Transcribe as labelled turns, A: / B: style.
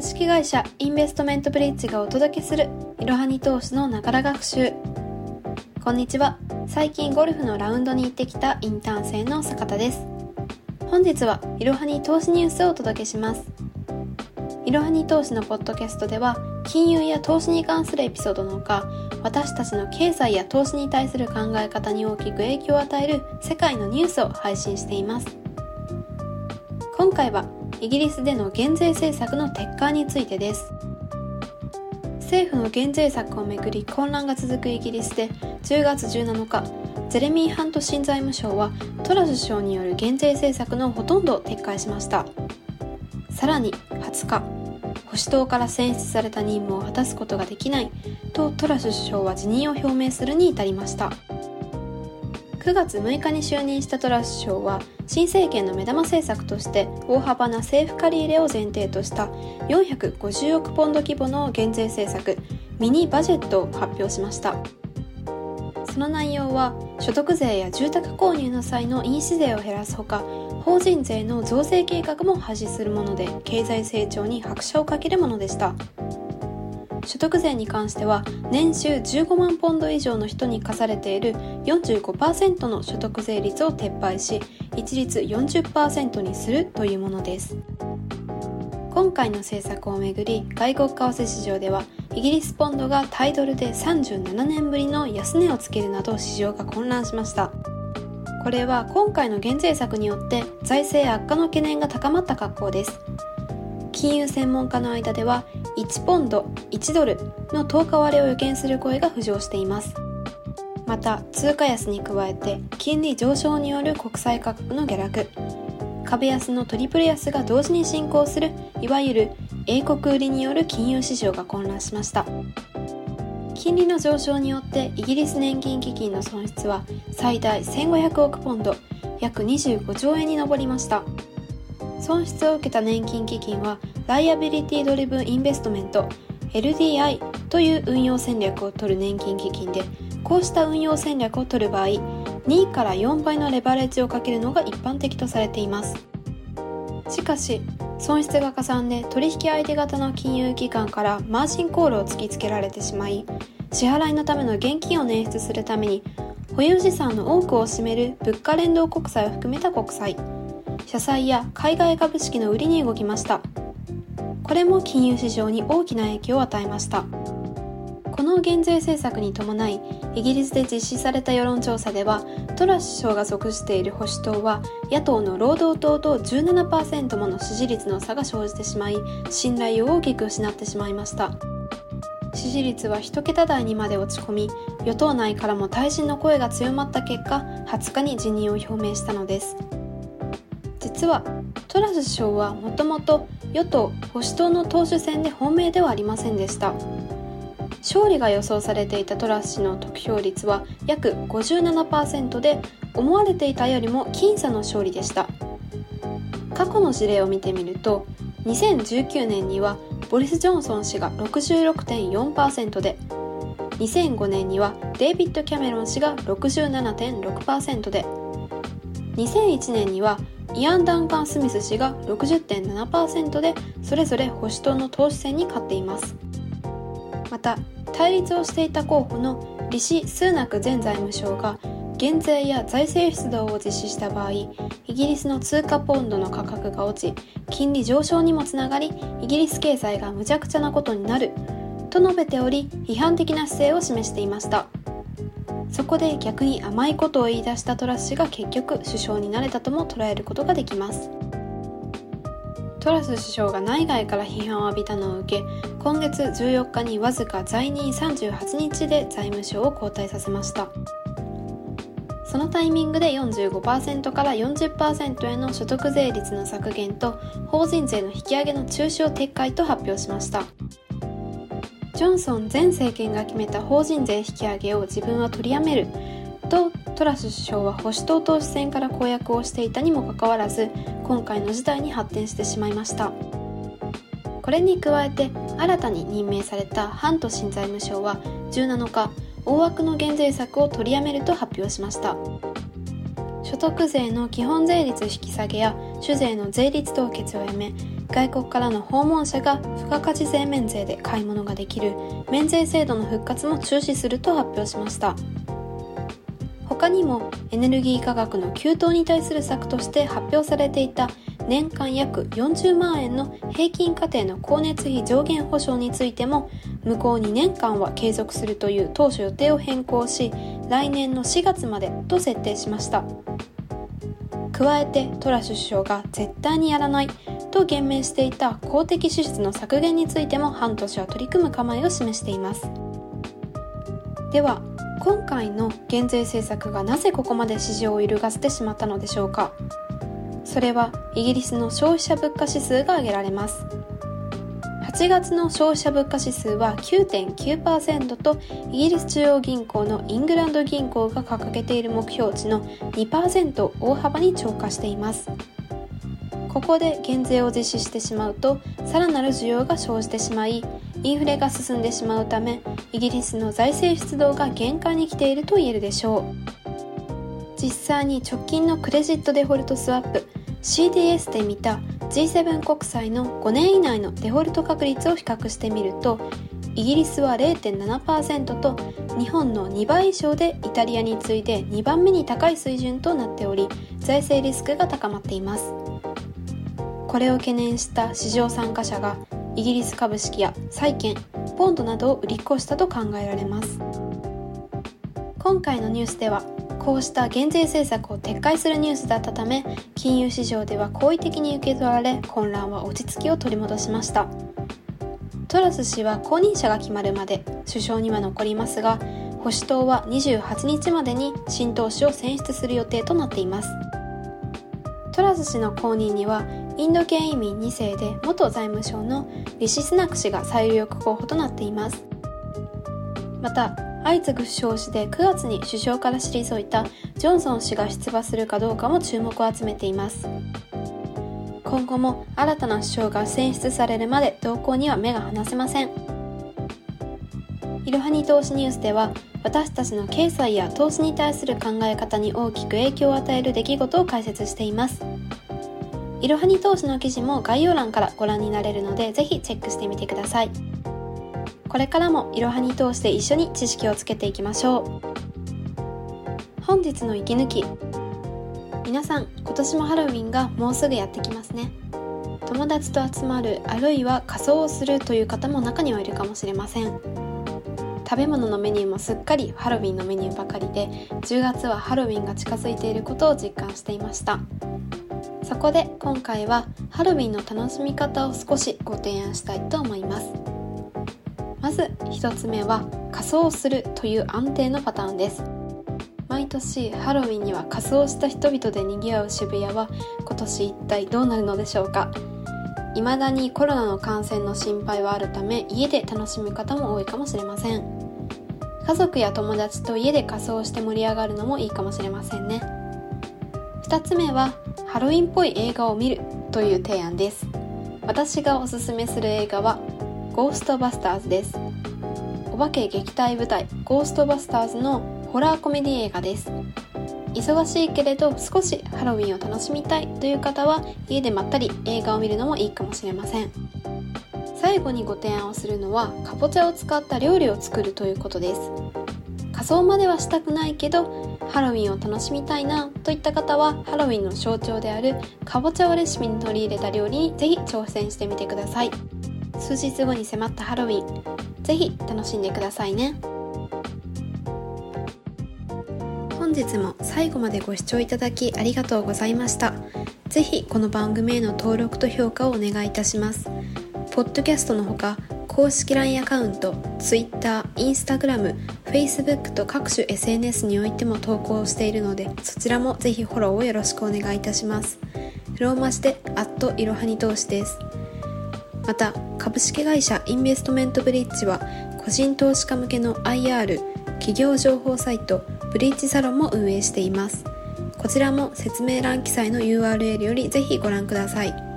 A: 株式会社インベストメントブリッジがお届けするいろはに投資のながら学習。こんにちは。最近ゴルフのラウンドに行ってきたインターン生の坂田です。本日はいろはに投資ニュースをお届けします。いろはに投資のポッドキャストでは金融や投資に関するエピソードのほか私たちの経済や投資に対する考え方に大きく影響を与える世界のニュースを配信しています。今回はイギリスでの減税政策の撤回についてです。政府の減税策をめぐり混乱が続くイギリスで10月17日ゼレミー・ハント新財務省はトラス首相による減税政策のほとんどを撤回しました。さらに20日保守党から選出された任務を果たすことができないとトラス首相は辞任を表明するに至りました。9月6日に就任したトラス首相は新政権の目玉政策として大幅な政府借り入れを前提とした450億ポンド規模の減税政策ミニバジェットを発表しました。その内容は所得税や住宅購入の際の印紙税を減らすほか法人税の増税計画も廃止するもので経済成長に拍車をかけるものでした。所得税に関しては年収15万ポンド以上の人に課されている45%の所得税率を撤廃し一律40%にするというものです。今回の政策をめぐり外国為替市場ではイギリスポンドがタイドルで37年ぶりの安値をつけるなど市場が混乱しました。これは今回の減税策によって財政悪化の懸念が高まった格好です。金融専門家の間では1ポンド1ドルの10日割れを予見する声が浮上しています。また通貨安に加えて金利上昇による国債価格の下落。株安のトリプル安が同時に進行するいわゆる英国売りによる金融市場が混乱しました。金利の上昇によってイギリス年金基金の損失は最大1500億ポンド約25兆円に上りました。損失を受けた年金基金はライアビリティドリブンインベストメント LDI という運用戦略を取る年金基金でこうした運用戦略を取る場合2から4倍のレバレッジをかけるのが一般的とされています。しかし損失がかさんで取引相手方の金融機関からマージンコールを突きつけられてしまい支払いのための現金を捻出するために保有資産の多くを占める物価連動国債を含めた国債。社債や海外株式の売りに動きました。これも金融市場に大きな影響を与えました。この減税政策に伴いイギリスで実施された世論調査ではトラス首相が属している保守党は野党の労働党と17%もの支持率の差が生じてしまい信頼を大きく失ってしまいました。支持率は1桁台にまで落ち込み与党内からも退陣の声が強まった結果20日に辞任を表明したのです。実はトラス首相はもともと与党・保守党の党首選で本命ではありませんでした。勝利が予想されていたトラス氏の得票率は約57%で思われていたよりも僅差の勝利でした。過去の事例を見てみると2019年にはボリス・ジョンソン氏が66.4%で2005年にはデイビッド・キャメロン氏が67.6%で2001年にはイアン・ダンカン・スミス氏が60.7%でそれぞれ保守党の党首選に勝っています。また対立をしていた候補のリシ・スーナク前財務省が減税や財政出動を実施した場合イギリスの通貨ポンドの価格が落ち金利上昇にもつながりイギリス経済が無茶苦茶なことになると述べており批判的な姿勢を示していました。そこで逆に甘いことを言い出したトラス氏が結局首相になれたとも捉えることができます。トラス首相が内外から批判を浴びたのを受け今月14日にわずか在任38日で財務省を交代させました。そのタイミングで45%から40%への所得税率の削減と法人税の引き上げの中止を撤回と発表しました。ジョンソン前政権が決めた法人税引き上げを自分は取りやめる。とトラス首相は保守党党首選から公約をしていたにもかかわらず今回の事態に発展してしまいました。これに加えて新たに任命されたハント新財務省は17日大枠の減税策を取りやめると発表しました。所得税の基本税率引き下げや酒税の税率凍結をやめ外国からの訪問者が付加価値税免税で買い物ができる免税制度の復活も中止すると発表しました。他にもエネルギー価格の急騰に対する策として発表されていた年間約40万円の平均家庭の光熱費上限保証についても向こう2年間は継続するという当初予定を変更し来年の4月までと設定しました。加えてトラ首相が絶対にやらないと言明していた公的支出の削減についても半年は取り組む構えを示しています。では今回の減税政策がなぜここまで市場を揺るがせてしまったのでしょうか。それはイギリスの消費者物価指数が挙げられます。8月の消費者物価指数は9.9%とイギリス中央銀行のイングランド銀行が掲げている目標値の2%を大幅に超過しています。ここで減税を実施してしまうとさらなる需要が生じてしまいインフレが進んでしまうためイギリスの財政出動が限界に来ていると言えるでしょう。実際に直近のクレジットデフォルトスワップ CDS で見た G7 国債の5年以内のデフォルト確率を比較してみるとイギリスは0.7%と日本の2倍以上でイタリアに次いで2番目に高い水準となっており財政リスクが高まっています。これを懸念した市場参加者がイギリス株式や債券ポンドなどを売り越したと考えられます。今回のニュースではこうした減税政策を撤回するニュースだったため金融市場では好意的に受け取られ混乱は落ち着きを取り戻しました。トラス氏は後任者が決まるまで首相には残りますが保守党は28日までに新党首を選出する予定となっています。トラス氏の後任にはインド系移民2世で元財務省のリシスナク氏が最有力候補となっています。また相次ぐ不祥事で9月に首相から退いたジョンソン氏が出馬するかどうかも注目を集めています。今後も新たな首相が選出されるまで動向には目が離せません。いろはに投資ニュースでは私たちの経済や投資に対する考え方に大きく影響を与える出来事を解説しています。いろはに投資の記事も概要欄からご覧になれるのでぜひチェックしてみてください。これからもいろはに通して一緒に知識をつけていきましょう。本日の息抜き。皆さん今年もハロウィンがもうすぐやってきますね。友達と集まるあるいは仮装をするという方も中にはいるかもしれません。食べ物のメニューもすっかりハロウィンのメニューばかりで10月はハロウィンが近づいていることを実感していました。そこで今回はハロウィンの楽しみ方を少しご提案したいと思います。まず1つ目は仮装するという安定のパターンです。毎年ハロウィンには仮装した人々で賑わう渋谷は今年一体どうなるのでしょうか。未だにコロナの感染の心配はあるため家で楽しむ方も多いかもしれません。家族や友達と家で仮装して盛り上がるのもいいかもしれませんね。2つ目はハロウィンっぽい映画を見るという提案です。私がおすすめする映画はゴーストバスターズです。お化け撃退舞台ゴーストバスターズのホラーコメディ映画です。忙しいけれど少しハロウィンを楽しみたいという方は家でまったり映画を見るのもいいかもしれません。最後にご提案をするのはかぼちゃを使った料理を作るということです。仮装まではしたくないけどハロウィンを楽しみたいなといった方はハロウィンの象徴であるかぼちゃをレシピに取り入れた料理にぜひ挑戦してみてください。数日後に迫ったハロウィンぜひ楽しんでくださいね。本日も最後までご視聴いただきありがとうございました。ぜひこの番組への登録と評価をお願いいたします。ポッドキャストのほか公式 LINE アカウント Twitter、Instagram、Facebook と各種 SNS においても投稿しているのでそちらもぜひフォローをよろしくお願いいたします。ローマ字でアットいろはに投資です。また株式会社インベストメントブリッジは個人投資家向けの IR 企業情報サイトブリッジサロンも運営しています。こちらも説明欄記載の URL よりぜひご覧ください。